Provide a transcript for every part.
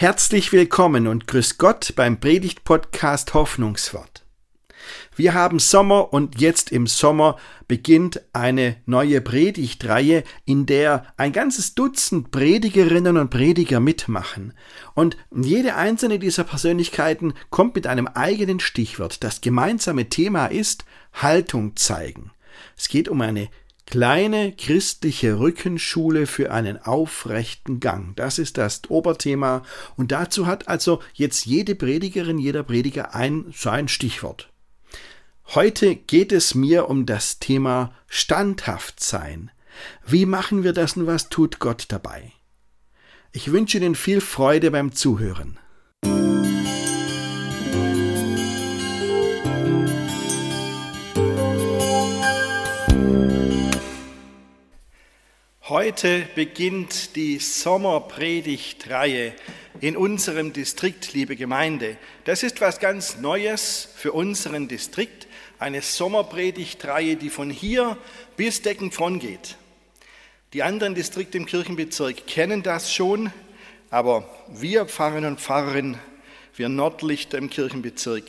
Herzlich willkommen und grüß Gott beim Predigt-Podcast Hoffnungswort. Wir haben Sommer und jetzt im Sommer beginnt eine neue Predigtreihe, in der ein ganzes Dutzend Predigerinnen und Prediger mitmachen. Und jede einzelne dieser Persönlichkeiten kommt mit einem eigenen Stichwort. Das gemeinsame Thema ist Haltung zeigen. Es geht um eine Kleine christliche Rückenschule für einen aufrechten Gang. Das ist das Oberthema. Und dazu hat also jetzt jede Predigerin, jeder Prediger ein, so ein Stichwort. Heute geht es mir um das Thema standhaft sein. Wie machen wir das und was tut Gott dabei? Ich wünsche Ihnen viel Freude beim Zuhören. Heute beginnt die Sommerpredigtreihe in unserem Distrikt, liebe Gemeinde. Das ist was ganz Neues für unseren Distrikt, eine Sommerpredigtreihe, die von hier bis Deckenfron geht. Die anderen Distrikte im Kirchenbezirk kennen das schon, aber wir Pfarrerinnen und Pfarrerinnen, wir Nordlichter im Kirchenbezirk,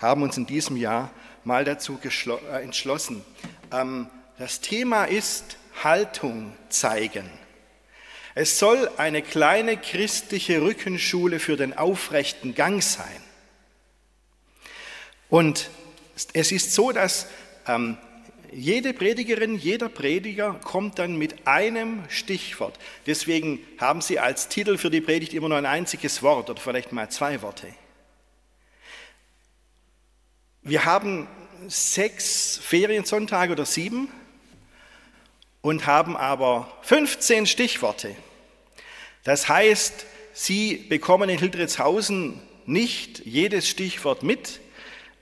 haben uns in diesem Jahr mal dazu äh, entschlossen. Ähm, das Thema ist Haltung zeigen. Es soll eine kleine christliche Rückenschule für den aufrechten Gang sein. Und es ist so, dass ähm, jede Predigerin, jeder Prediger kommt dann mit einem Stichwort. Deswegen haben sie als Titel für die Predigt immer nur ein einziges Wort oder vielleicht mal zwei Worte. Wir haben sechs Feriensonntage oder sieben und haben aber 15 Stichworte. Das heißt, Sie bekommen in Hildritzhausen nicht jedes Stichwort mit.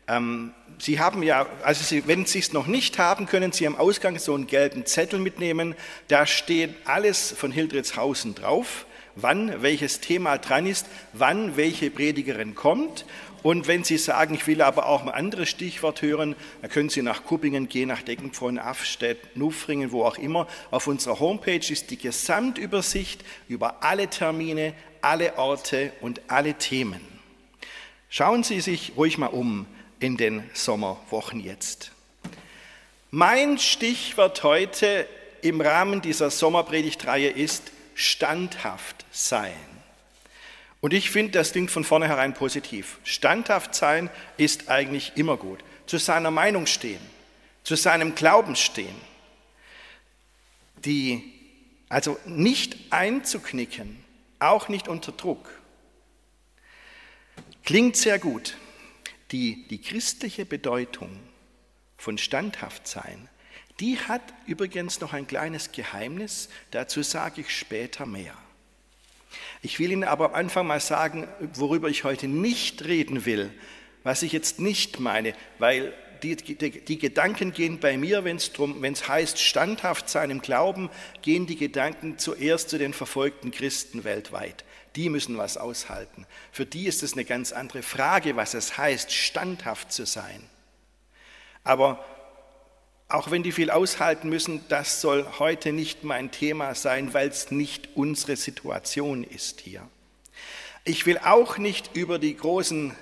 Ähm, Sie haben ja, also Sie, wenn Sie es noch nicht haben, können Sie am Ausgang so einen gelben Zettel mitnehmen. Da steht alles von Hildritzhausen drauf, wann welches Thema dran ist, wann welche Predigerin kommt und wenn Sie sagen, ich will aber auch ein anderes Stichwort hören, dann können Sie nach Kuppingen gehen, nach Deckenpfron, Afstedt, Nuffringen, wo auch immer. Auf unserer Homepage ist die Gesamtübersicht über alle Termine, alle Orte und alle Themen. Schauen Sie sich ruhig mal um in den Sommerwochen jetzt. Mein Stichwort heute im Rahmen dieser Sommerpredigtreihe ist standhaft sein. Und ich finde, das klingt von vornherein positiv. Standhaft sein ist eigentlich immer gut. Zu seiner Meinung stehen, zu seinem Glauben stehen. Die, also nicht einzuknicken, auch nicht unter Druck. Klingt sehr gut. Die, die christliche Bedeutung von standhaft sein, die hat übrigens noch ein kleines Geheimnis, dazu sage ich später mehr. Ich will Ihnen aber am Anfang mal sagen, worüber ich heute nicht reden will, was ich jetzt nicht meine, weil die, die, die Gedanken gehen bei mir, wenn es wenn es heißt standhaft sein im Glauben, gehen die Gedanken zuerst zu den verfolgten Christen weltweit. Die müssen was aushalten. Für die ist es eine ganz andere Frage, was es heißt, standhaft zu sein. Aber auch wenn die viel aushalten müssen, das soll heute nicht mein Thema sein, weil es nicht unsere Situation ist hier. Ich will auch nicht über die großen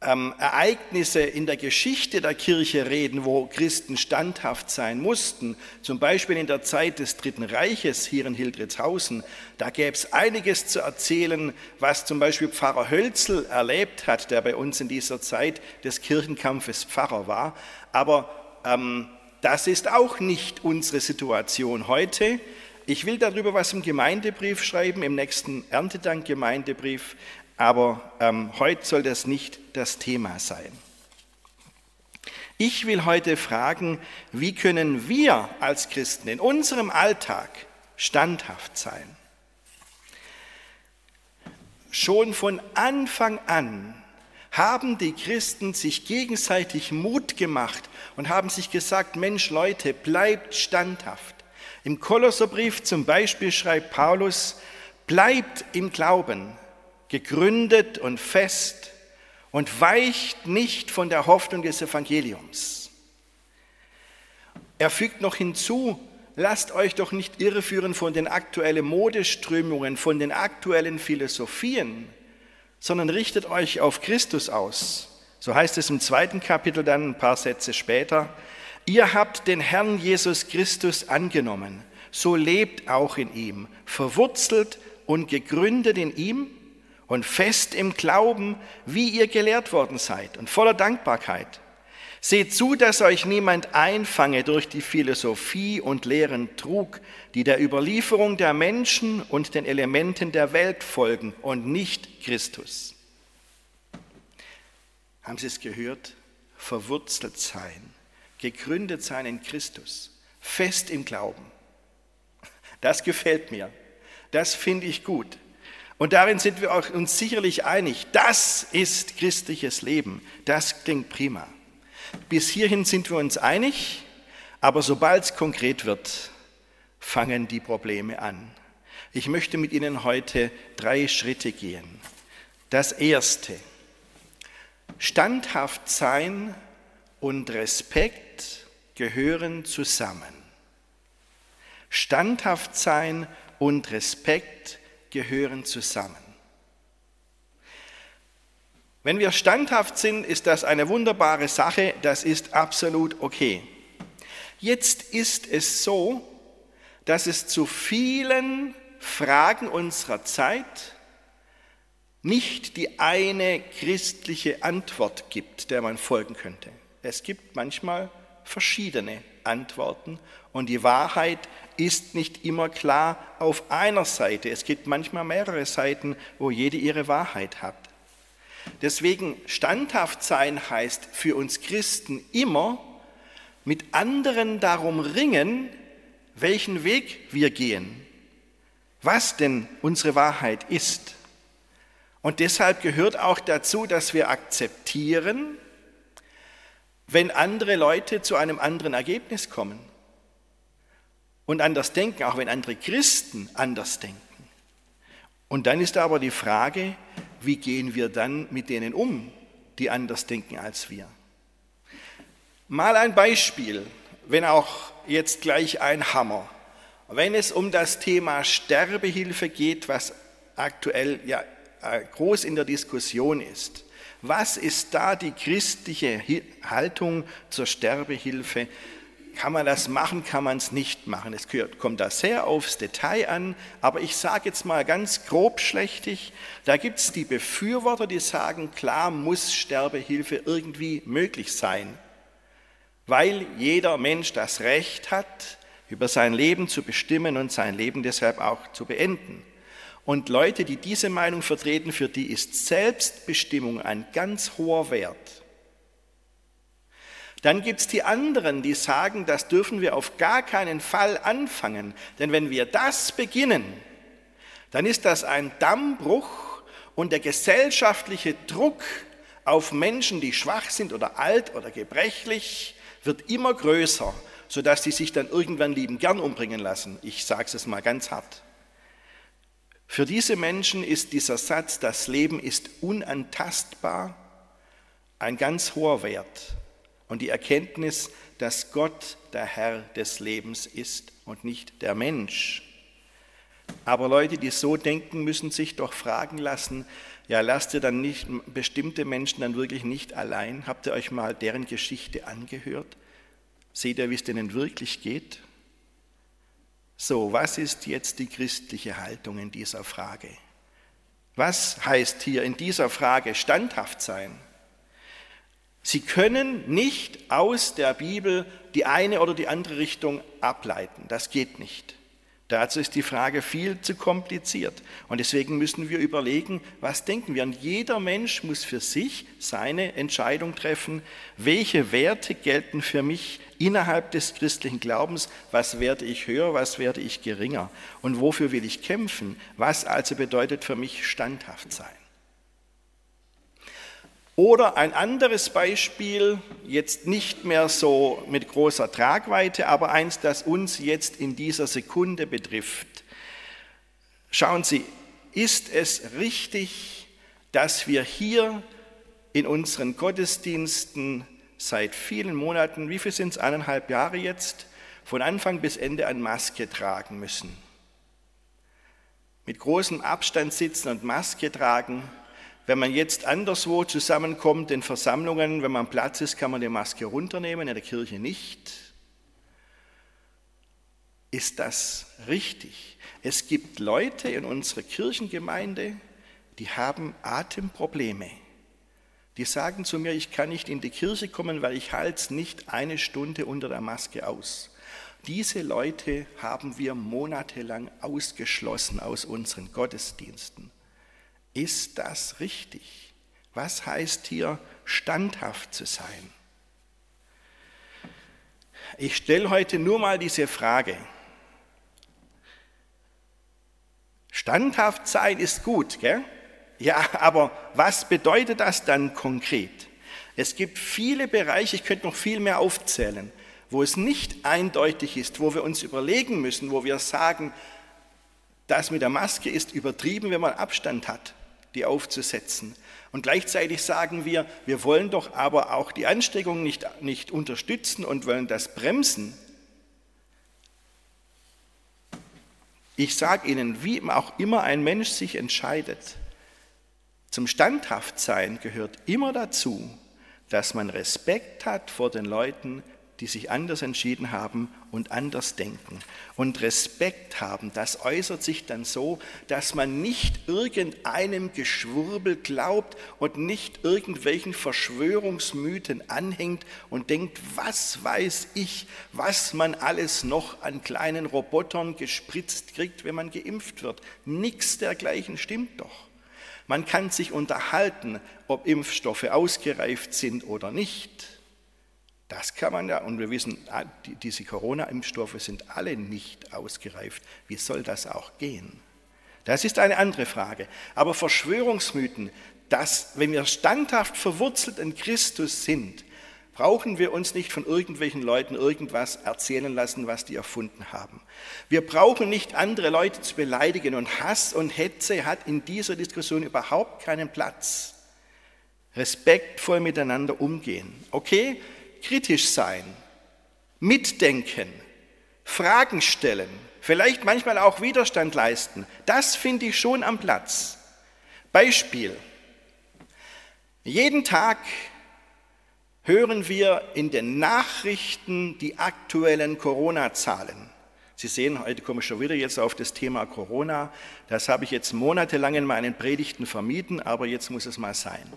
ähm, Ereignisse in der Geschichte der Kirche reden, wo Christen standhaft sein mussten. Zum Beispiel in der Zeit des Dritten Reiches hier in Hildritzhausen. Da gäbe es einiges zu erzählen, was zum Beispiel Pfarrer Hölzel erlebt hat, der bei uns in dieser Zeit des Kirchenkampfes Pfarrer war. Aber das ist auch nicht unsere Situation heute. Ich will darüber was im Gemeindebrief schreiben, im nächsten Erntedank-Gemeindebrief, aber ähm, heute soll das nicht das Thema sein. Ich will heute fragen, wie können wir als Christen in unserem Alltag standhaft sein? Schon von Anfang an haben die Christen sich gegenseitig Mut gemacht und haben sich gesagt, Mensch Leute, bleibt standhaft. Im Kolosserbrief zum Beispiel schreibt Paulus, bleibt im Glauben, gegründet und fest und weicht nicht von der Hoffnung des Evangeliums. Er fügt noch hinzu, lasst euch doch nicht irreführen von den aktuellen Modeströmungen, von den aktuellen Philosophien, sondern richtet euch auf Christus aus. So heißt es im zweiten Kapitel dann ein paar Sätze später. Ihr habt den Herrn Jesus Christus angenommen, so lebt auch in ihm, verwurzelt und gegründet in ihm und fest im Glauben, wie ihr gelehrt worden seid und voller Dankbarkeit. Seht zu, dass euch niemand einfange durch die Philosophie und leeren Trug, die der Überlieferung der Menschen und den Elementen der Welt folgen und nicht Christus. Haben Sie es gehört? Verwurzelt sein gegründet sein in Christus, fest im Glauben. Das gefällt mir. Das finde ich gut. Und darin sind wir uns sicherlich einig. Das ist christliches Leben. Das klingt prima. Bis hierhin sind wir uns einig, aber sobald es konkret wird, fangen die Probleme an. Ich möchte mit Ihnen heute drei Schritte gehen. Das erste, standhaft sein und Respekt gehören zusammen. Standhaft sein und Respekt gehören zusammen. Wenn wir standhaft sind, ist das eine wunderbare Sache, das ist absolut okay. Jetzt ist es so, dass es zu vielen Fragen unserer Zeit nicht die eine christliche Antwort gibt, der man folgen könnte. Es gibt manchmal verschiedene Antworten und die Wahrheit ist nicht immer klar auf einer Seite. Es gibt manchmal mehrere Seiten, wo jede ihre Wahrheit hat. Deswegen standhaft sein heißt für uns Christen immer mit anderen darum ringen, welchen Weg wir gehen, was denn unsere Wahrheit ist. Und deshalb gehört auch dazu, dass wir akzeptieren, wenn andere Leute zu einem anderen Ergebnis kommen und anders denken, auch wenn andere Christen anders denken. Und dann ist aber die Frage, wie gehen wir dann mit denen um, die anders denken als wir? Mal ein Beispiel, wenn auch jetzt gleich ein Hammer. Wenn es um das Thema Sterbehilfe geht, was aktuell ja äh, groß in der Diskussion ist, was ist da die christliche Haltung zur Sterbehilfe? Kann man das machen, kann man es nicht machen? Es kommt da sehr aufs Detail an, aber ich sage jetzt mal ganz grobschlächtig, da gibt es die Befürworter, die sagen, klar muss Sterbehilfe irgendwie möglich sein, weil jeder Mensch das Recht hat, über sein Leben zu bestimmen und sein Leben deshalb auch zu beenden. Und Leute, die diese Meinung vertreten, für die ist Selbstbestimmung ein ganz hoher Wert. Dann gibt es die anderen, die sagen, das dürfen wir auf gar keinen Fall anfangen. Denn wenn wir das beginnen, dann ist das ein Dammbruch und der gesellschaftliche Druck auf Menschen, die schwach sind oder alt oder gebrechlich, wird immer größer, sodass sie sich dann irgendwann lieben gern umbringen lassen. Ich sage es mal ganz hart. Für diese Menschen ist dieser Satz, das Leben ist unantastbar, ein ganz hoher Wert. Und die Erkenntnis, dass Gott der Herr des Lebens ist und nicht der Mensch. Aber Leute, die so denken, müssen sich doch fragen lassen, ja, lasst ihr dann nicht bestimmte Menschen dann wirklich nicht allein? Habt ihr euch mal deren Geschichte angehört? Seht ihr, wie es denen wirklich geht? So, was ist jetzt die christliche Haltung in dieser Frage? Was heißt hier in dieser Frage standhaft sein? Sie können nicht aus der Bibel die eine oder die andere Richtung ableiten. Das geht nicht. Dazu ist die Frage viel zu kompliziert. Und deswegen müssen wir überlegen, was denken wir. Und jeder Mensch muss für sich seine Entscheidung treffen, welche Werte gelten für mich innerhalb des christlichen Glaubens, was werde ich höher, was werde ich geringer und wofür will ich kämpfen, was also bedeutet für mich standhaft sein. Oder ein anderes Beispiel, jetzt nicht mehr so mit großer Tragweite, aber eins, das uns jetzt in dieser Sekunde betrifft. Schauen Sie, ist es richtig, dass wir hier in unseren Gottesdiensten seit vielen Monaten, wie viel sind es, eineinhalb Jahre jetzt, von Anfang bis Ende eine Maske tragen müssen. Mit großem Abstand sitzen und Maske tragen. Wenn man jetzt anderswo zusammenkommt in Versammlungen, wenn man Platz ist, kann man die Maske runternehmen, in der Kirche nicht. Ist das richtig? Es gibt Leute in unserer Kirchengemeinde, die haben Atemprobleme. Die sagen zu mir, ich kann nicht in die Kirche kommen, weil ich halte nicht eine Stunde unter der Maske aus. Diese Leute haben wir monatelang ausgeschlossen aus unseren Gottesdiensten. Ist das richtig? Was heißt hier standhaft zu sein? Ich stelle heute nur mal diese Frage. Standhaft sein ist gut, gell? Ja, aber was bedeutet das dann konkret? Es gibt viele Bereiche, ich könnte noch viel mehr aufzählen, wo es nicht eindeutig ist, wo wir uns überlegen müssen, wo wir sagen, das mit der Maske ist übertrieben, wenn man Abstand hat, die aufzusetzen. Und gleichzeitig sagen wir, wir wollen doch aber auch die Ansteckung nicht, nicht unterstützen und wollen das bremsen. Ich sage Ihnen, wie auch immer ein Mensch sich entscheidet, zum Standhaftsein gehört immer dazu, dass man Respekt hat vor den Leuten, die sich anders entschieden haben und anders denken. Und Respekt haben, das äußert sich dann so, dass man nicht irgendeinem Geschwurbel glaubt und nicht irgendwelchen Verschwörungsmythen anhängt und denkt, was weiß ich, was man alles noch an kleinen Robotern gespritzt kriegt, wenn man geimpft wird. Nichts dergleichen stimmt doch. Man kann sich unterhalten, ob Impfstoffe ausgereift sind oder nicht. Das kann man ja, und wir wissen, ah, diese Corona-Impfstoffe sind alle nicht ausgereift. Wie soll das auch gehen? Das ist eine andere Frage. Aber Verschwörungsmythen, dass, wenn wir standhaft verwurzelt in Christus sind, brauchen wir uns nicht von irgendwelchen Leuten irgendwas erzählen lassen, was die erfunden haben. Wir brauchen nicht andere Leute zu beleidigen und Hass und Hetze hat in dieser Diskussion überhaupt keinen Platz. Respektvoll miteinander umgehen. Okay, kritisch sein, mitdenken, Fragen stellen, vielleicht manchmal auch Widerstand leisten. Das finde ich schon am Platz. Beispiel. Jeden Tag hören wir in den Nachrichten die aktuellen Corona-Zahlen. Sie sehen, heute komme ich schon wieder jetzt auf das Thema Corona. Das habe ich jetzt monatelang in meinen Predigten vermieden, aber jetzt muss es mal sein.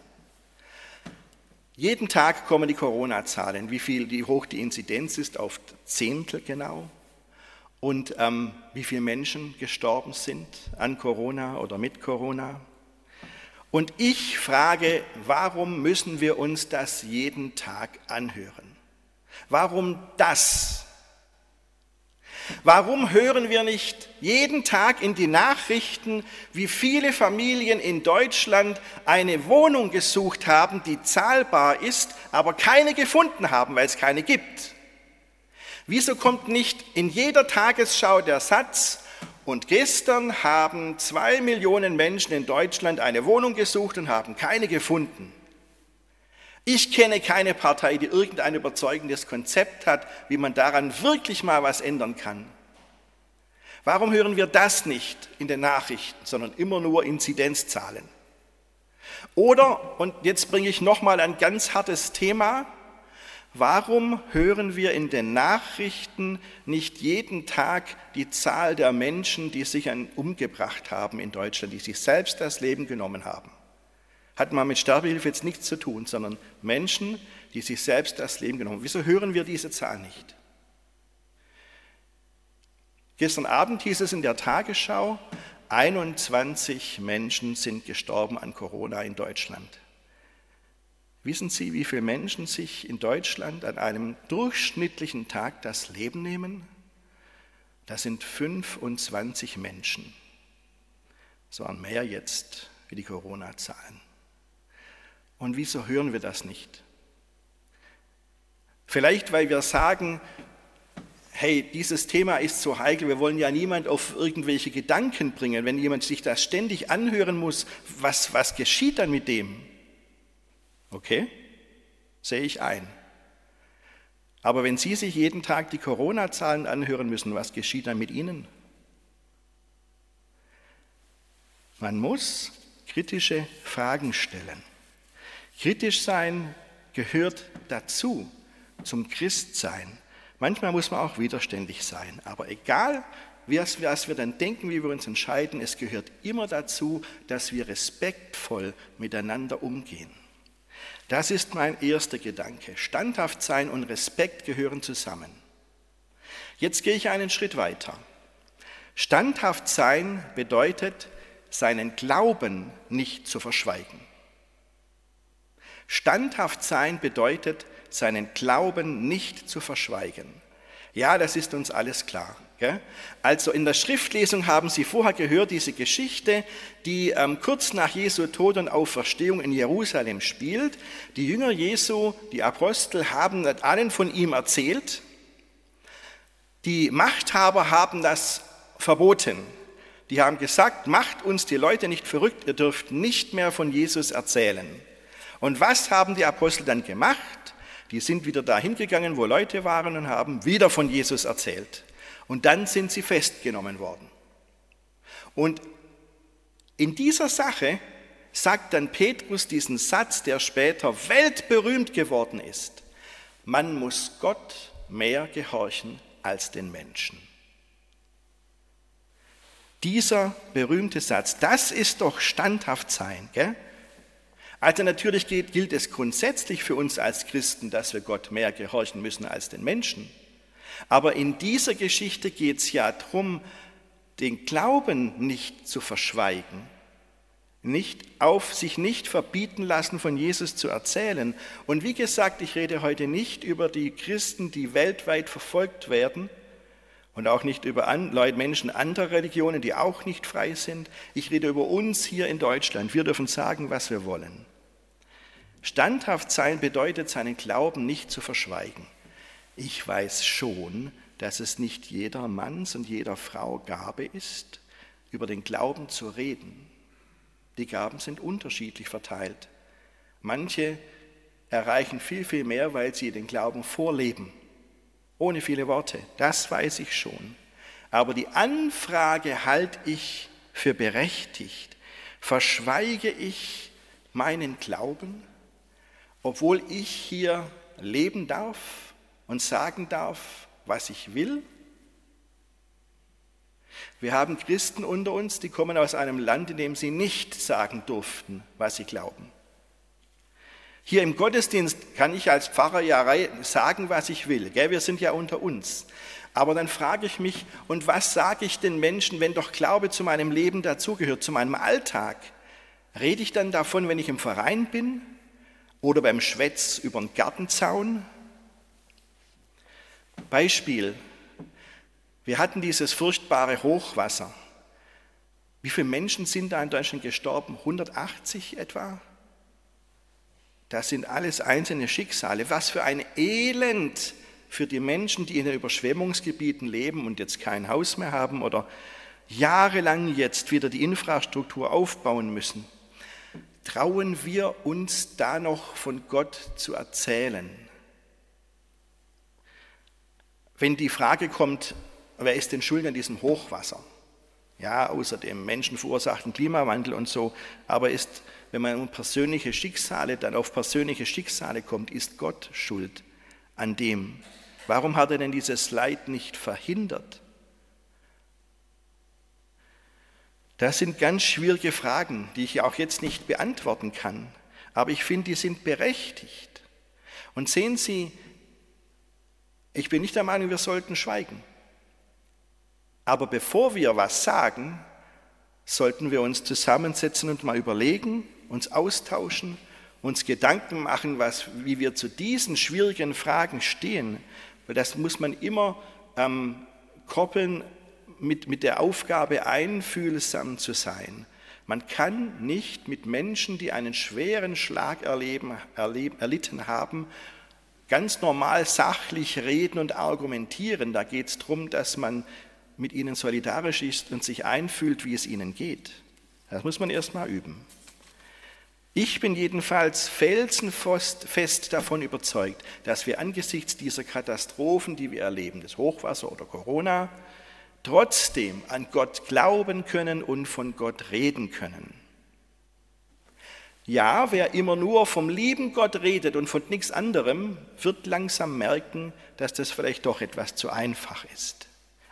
Jeden Tag kommen die Corona-Zahlen, wie viel, wie hoch die Inzidenz ist, auf Zehntel genau. Und ähm, wie viele Menschen gestorben sind an Corona oder mit Corona. Und ich frage, warum müssen wir uns das jeden Tag anhören? Warum das? Warum hören wir nicht jeden Tag in die Nachrichten, wie viele Familien in Deutschland eine Wohnung gesucht haben, die zahlbar ist, aber keine gefunden haben, weil es keine gibt? Wieso kommt nicht in jeder Tagesschau der Satz, und gestern haben zwei Millionen Menschen in Deutschland eine Wohnung gesucht und haben keine gefunden. Ich kenne keine Partei, die irgendein überzeugendes Konzept hat, wie man daran wirklich mal was ändern kann. Warum hören wir das nicht in den Nachrichten, sondern immer nur Inzidenzzahlen? Oder, und jetzt bringe ich nochmal ein ganz hartes Thema, Warum hören wir in den Nachrichten nicht jeden Tag die Zahl der Menschen, die sich umgebracht haben in Deutschland, die sich selbst das Leben genommen haben? Hat mal mit Sterbehilfe jetzt nichts zu tun, sondern Menschen, die sich selbst das Leben genommen haben. Wieso hören wir diese Zahl nicht? Gestern Abend hieß es in der Tagesschau, 21 Menschen sind gestorben an Corona in Deutschland. Wissen Sie, wie viele Menschen sich in Deutschland an einem durchschnittlichen Tag das Leben nehmen? Das sind 25 Menschen. Das waren mehr jetzt wie die Corona-Zahlen. Und wieso hören wir das nicht? Vielleicht, weil wir sagen, hey, dieses Thema ist so heikel, wir wollen ja niemand auf irgendwelche Gedanken bringen. Wenn jemand sich das ständig anhören muss, was, was geschieht dann mit dem? Okay, sehe ich ein. Aber wenn Sie sich jeden Tag die Corona-Zahlen anhören müssen, was geschieht dann mit Ihnen? Man muss kritische Fragen stellen. Kritisch sein gehört dazu, zum Christsein. Manchmal muss man auch widerständig sein, aber egal, was wir dann denken, wie wir uns entscheiden, es gehört immer dazu, dass wir respektvoll miteinander umgehen. Das ist mein erster Gedanke. Standhaft sein und Respekt gehören zusammen. Jetzt gehe ich einen Schritt weiter. Standhaft sein bedeutet, seinen Glauben nicht zu verschweigen. Standhaft sein bedeutet, seinen Glauben nicht zu verschweigen. Ja, das ist uns alles klar. Also in der Schriftlesung haben Sie vorher gehört, diese Geschichte, die ähm, kurz nach Jesu Tod und Auferstehung in Jerusalem spielt. Die Jünger Jesu, die Apostel, haben allen von ihm erzählt. Die Machthaber haben das verboten. Die haben gesagt, macht uns die Leute nicht verrückt, ihr dürft nicht mehr von Jesus erzählen. Und was haben die Apostel dann gemacht? Die sind wieder dahin gegangen, wo Leute waren und haben wieder von Jesus erzählt. Und dann sind sie festgenommen worden. Und in dieser Sache sagt dann Petrus diesen Satz, der später weltberühmt geworden ist. Man muss Gott mehr gehorchen als den Menschen. Dieser berühmte Satz, das ist doch standhaft sein. Gell? Also natürlich gilt es grundsätzlich für uns als Christen, dass wir Gott mehr gehorchen müssen als den Menschen. Aber in dieser Geschichte geht es ja darum, den Glauben nicht zu verschweigen, nicht auf sich nicht verbieten lassen, von Jesus zu erzählen. Und wie gesagt, ich rede heute nicht über die Christen, die weltweit verfolgt werden und auch nicht über Menschen anderer Religionen, die auch nicht frei sind. Ich rede über uns hier in Deutschland. Wir dürfen sagen, was wir wollen. Standhaft sein bedeutet, seinen Glauben nicht zu verschweigen. Ich weiß schon, dass es nicht jeder Manns und jeder Frau Gabe ist, über den Glauben zu reden. Die Gaben sind unterschiedlich verteilt. Manche erreichen viel, viel mehr, weil sie den Glauben vorleben, ohne viele Worte. Das weiß ich schon. Aber die Anfrage halte ich für berechtigt. Verschweige ich meinen Glauben, obwohl ich hier leben darf, und sagen darf, was ich will. Wir haben Christen unter uns, die kommen aus einem Land, in dem sie nicht sagen durften, was sie glauben. Hier im Gottesdienst kann ich als Pfarrer ja sagen, was ich will. Wir sind ja unter uns. Aber dann frage ich mich, und was sage ich den Menschen, wenn doch Glaube zu meinem Leben dazugehört, zu meinem Alltag? Rede ich dann davon, wenn ich im Verein bin oder beim Schwätz über den Gartenzaun Beispiel, wir hatten dieses furchtbare Hochwasser. Wie viele Menschen sind da in Deutschland gestorben? 180 etwa? Das sind alles einzelne Schicksale. Was für ein Elend für die Menschen, die in den Überschwemmungsgebieten leben und jetzt kein Haus mehr haben oder jahrelang jetzt wieder die Infrastruktur aufbauen müssen. Trauen wir uns da noch von Gott zu erzählen? Wenn die Frage kommt, wer ist denn schuld an diesem Hochwasser? Ja, außer dem menschenverursachten Klimawandel und so, aber ist, wenn man um persönliche Schicksale, dann auf persönliche Schicksale kommt, ist Gott schuld an dem. Warum hat er denn dieses Leid nicht verhindert? Das sind ganz schwierige Fragen, die ich auch jetzt nicht beantworten kann, aber ich finde, die sind berechtigt. Und sehen Sie, ich bin nicht der Meinung, wir sollten schweigen. Aber bevor wir was sagen, sollten wir uns zusammensetzen und mal überlegen, uns austauschen, uns Gedanken machen, was, wie wir zu diesen schwierigen Fragen stehen. Weil das muss man immer ähm, koppeln mit, mit der Aufgabe, einfühlsam zu sein. Man kann nicht mit Menschen, die einen schweren Schlag erleben, erleben, erlitten haben, ganz normal sachlich reden und argumentieren. Da geht es darum, dass man mit ihnen solidarisch ist und sich einfühlt, wie es ihnen geht. Das muss man erst mal üben. Ich bin jedenfalls felsenfest davon überzeugt, dass wir angesichts dieser Katastrophen, die wir erleben, das Hochwasser oder Corona, trotzdem an Gott glauben können und von Gott reden können. Ja, wer immer nur vom lieben Gott redet und von nichts anderem, wird langsam merken, dass das vielleicht doch etwas zu einfach ist.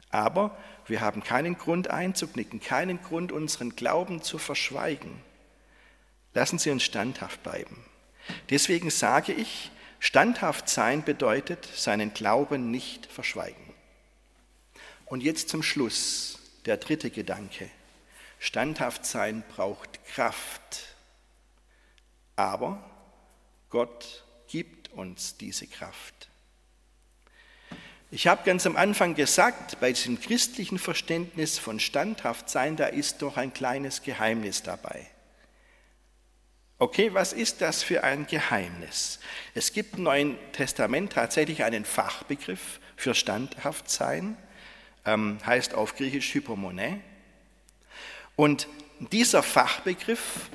Aber wir haben keinen Grund einzuknicken, keinen Grund, unseren Glauben zu verschweigen. Lassen Sie uns standhaft bleiben. Deswegen sage ich, standhaft sein bedeutet, seinen Glauben nicht verschweigen. Und jetzt zum Schluss der dritte Gedanke. Standhaft sein braucht Kraft. Aber Gott gibt uns diese Kraft. Ich habe ganz am Anfang gesagt, bei diesem christlichen Verständnis von standhaft sein, da ist doch ein kleines Geheimnis dabei. Okay, was ist das für ein Geheimnis? Es gibt im Neuen Testament tatsächlich einen Fachbegriff für standhaft sein, heißt auf Griechisch Hypomone. Und dieser Fachbegriff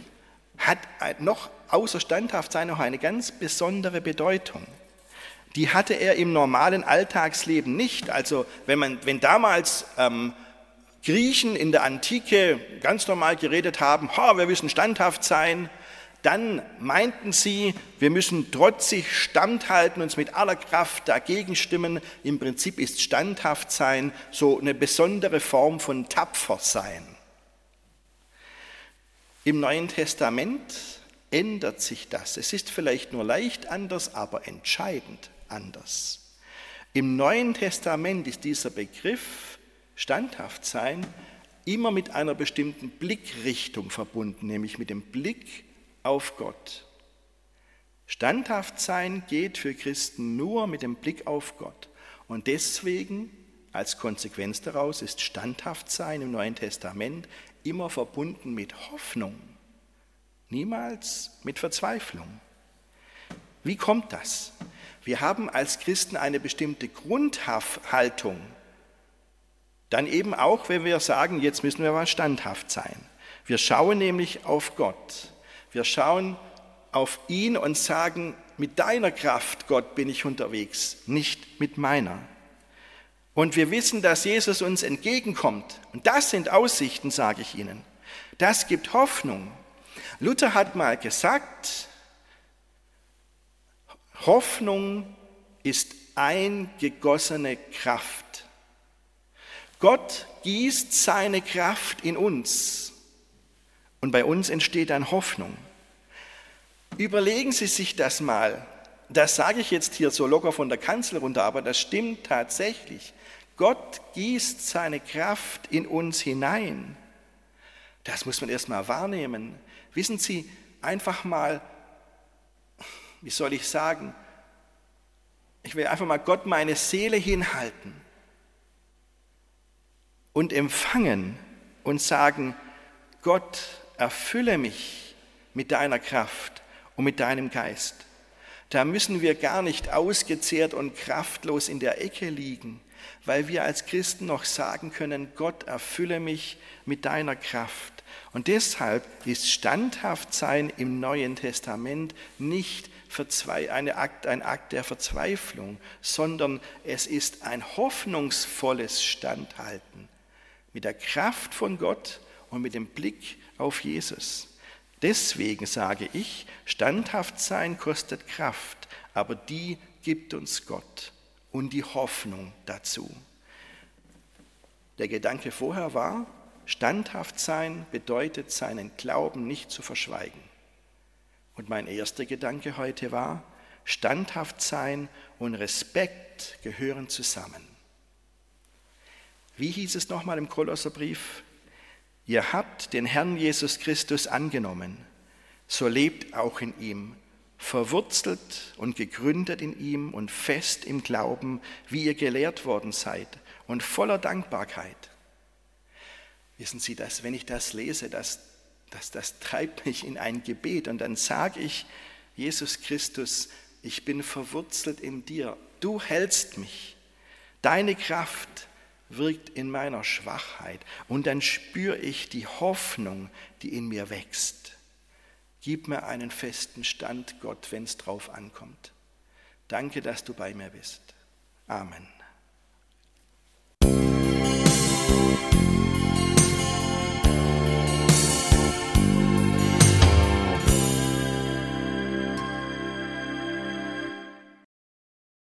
hat noch außer standhaft sein noch eine ganz besondere Bedeutung die hatte er im normalen Alltagsleben nicht. Also wenn, man, wenn damals ähm, Griechen in der Antike ganz normal geredet haben, ha, wir müssen standhaft sein, dann meinten sie, wir müssen trotzig standhalten, uns mit aller Kraft dagegen stimmen. Im Prinzip ist standhaft sein so eine besondere Form von tapfer sein. Im Neuen Testament ändert sich das. Es ist vielleicht nur leicht anders, aber entscheidend anders. Im Neuen Testament ist dieser Begriff standhaft sein immer mit einer bestimmten Blickrichtung verbunden, nämlich mit dem Blick auf Gott. Standhaft sein geht für Christen nur mit dem Blick auf Gott. Und deswegen, als Konsequenz daraus, ist standhaft sein im Neuen Testament immer verbunden mit Hoffnung, niemals mit Verzweiflung. Wie kommt das? Wir haben als Christen eine bestimmte Grundhaltung. Dann eben auch, wenn wir sagen, jetzt müssen wir mal standhaft sein. Wir schauen nämlich auf Gott. Wir schauen auf ihn und sagen, mit deiner Kraft, Gott, bin ich unterwegs, nicht mit meiner. Und wir wissen, dass Jesus uns entgegenkommt. Und das sind Aussichten, sage ich Ihnen. Das gibt Hoffnung. Luther hat mal gesagt, Hoffnung ist eingegossene Kraft. Gott gießt seine Kraft in uns und bei uns entsteht dann Hoffnung. Überlegen Sie sich das mal. Das sage ich jetzt hier so locker von der Kanzel runter, aber das stimmt tatsächlich. Gott gießt seine Kraft in uns hinein. Das muss man erst mal wahrnehmen. Wissen Sie, einfach mal wie soll ich sagen, ich will einfach mal Gott meine Seele hinhalten und empfangen und sagen, Gott, erfülle mich mit deiner Kraft und mit deinem Geist. Da müssen wir gar nicht ausgezehrt und kraftlos in der Ecke liegen, weil wir als Christen noch sagen können, Gott, erfülle mich mit deiner Kraft. Und deshalb ist standhaft sein im Neuen Testament nicht Akt, ein Akt der Verzweiflung, sondern es ist ein hoffnungsvolles Standhalten mit der Kraft von Gott und mit dem Blick auf Jesus. Deswegen sage ich, standhaft sein kostet Kraft, aber die gibt uns Gott und die Hoffnung dazu. Der Gedanke vorher war, standhaft sein bedeutet seinen Glauben nicht zu verschweigen. Und mein erster Gedanke heute war, standhaft sein und Respekt gehören zusammen. Wie hieß es nochmal im Kolosserbrief? Ihr habt den Herrn Jesus Christus angenommen, so lebt auch in ihm, verwurzelt und gegründet in ihm und fest im Glauben, wie ihr gelehrt worden seid und voller Dankbarkeit. Wissen Sie, dass wenn ich das lese, das das, das treibt mich in ein Gebet und dann sage ich, Jesus Christus, ich bin verwurzelt in dir, du hältst mich, deine Kraft wirkt in meiner Schwachheit und dann spüre ich die Hoffnung, die in mir wächst. Gib mir einen festen Stand, Gott, wenn es drauf ankommt. Danke, dass du bei mir bist. Amen.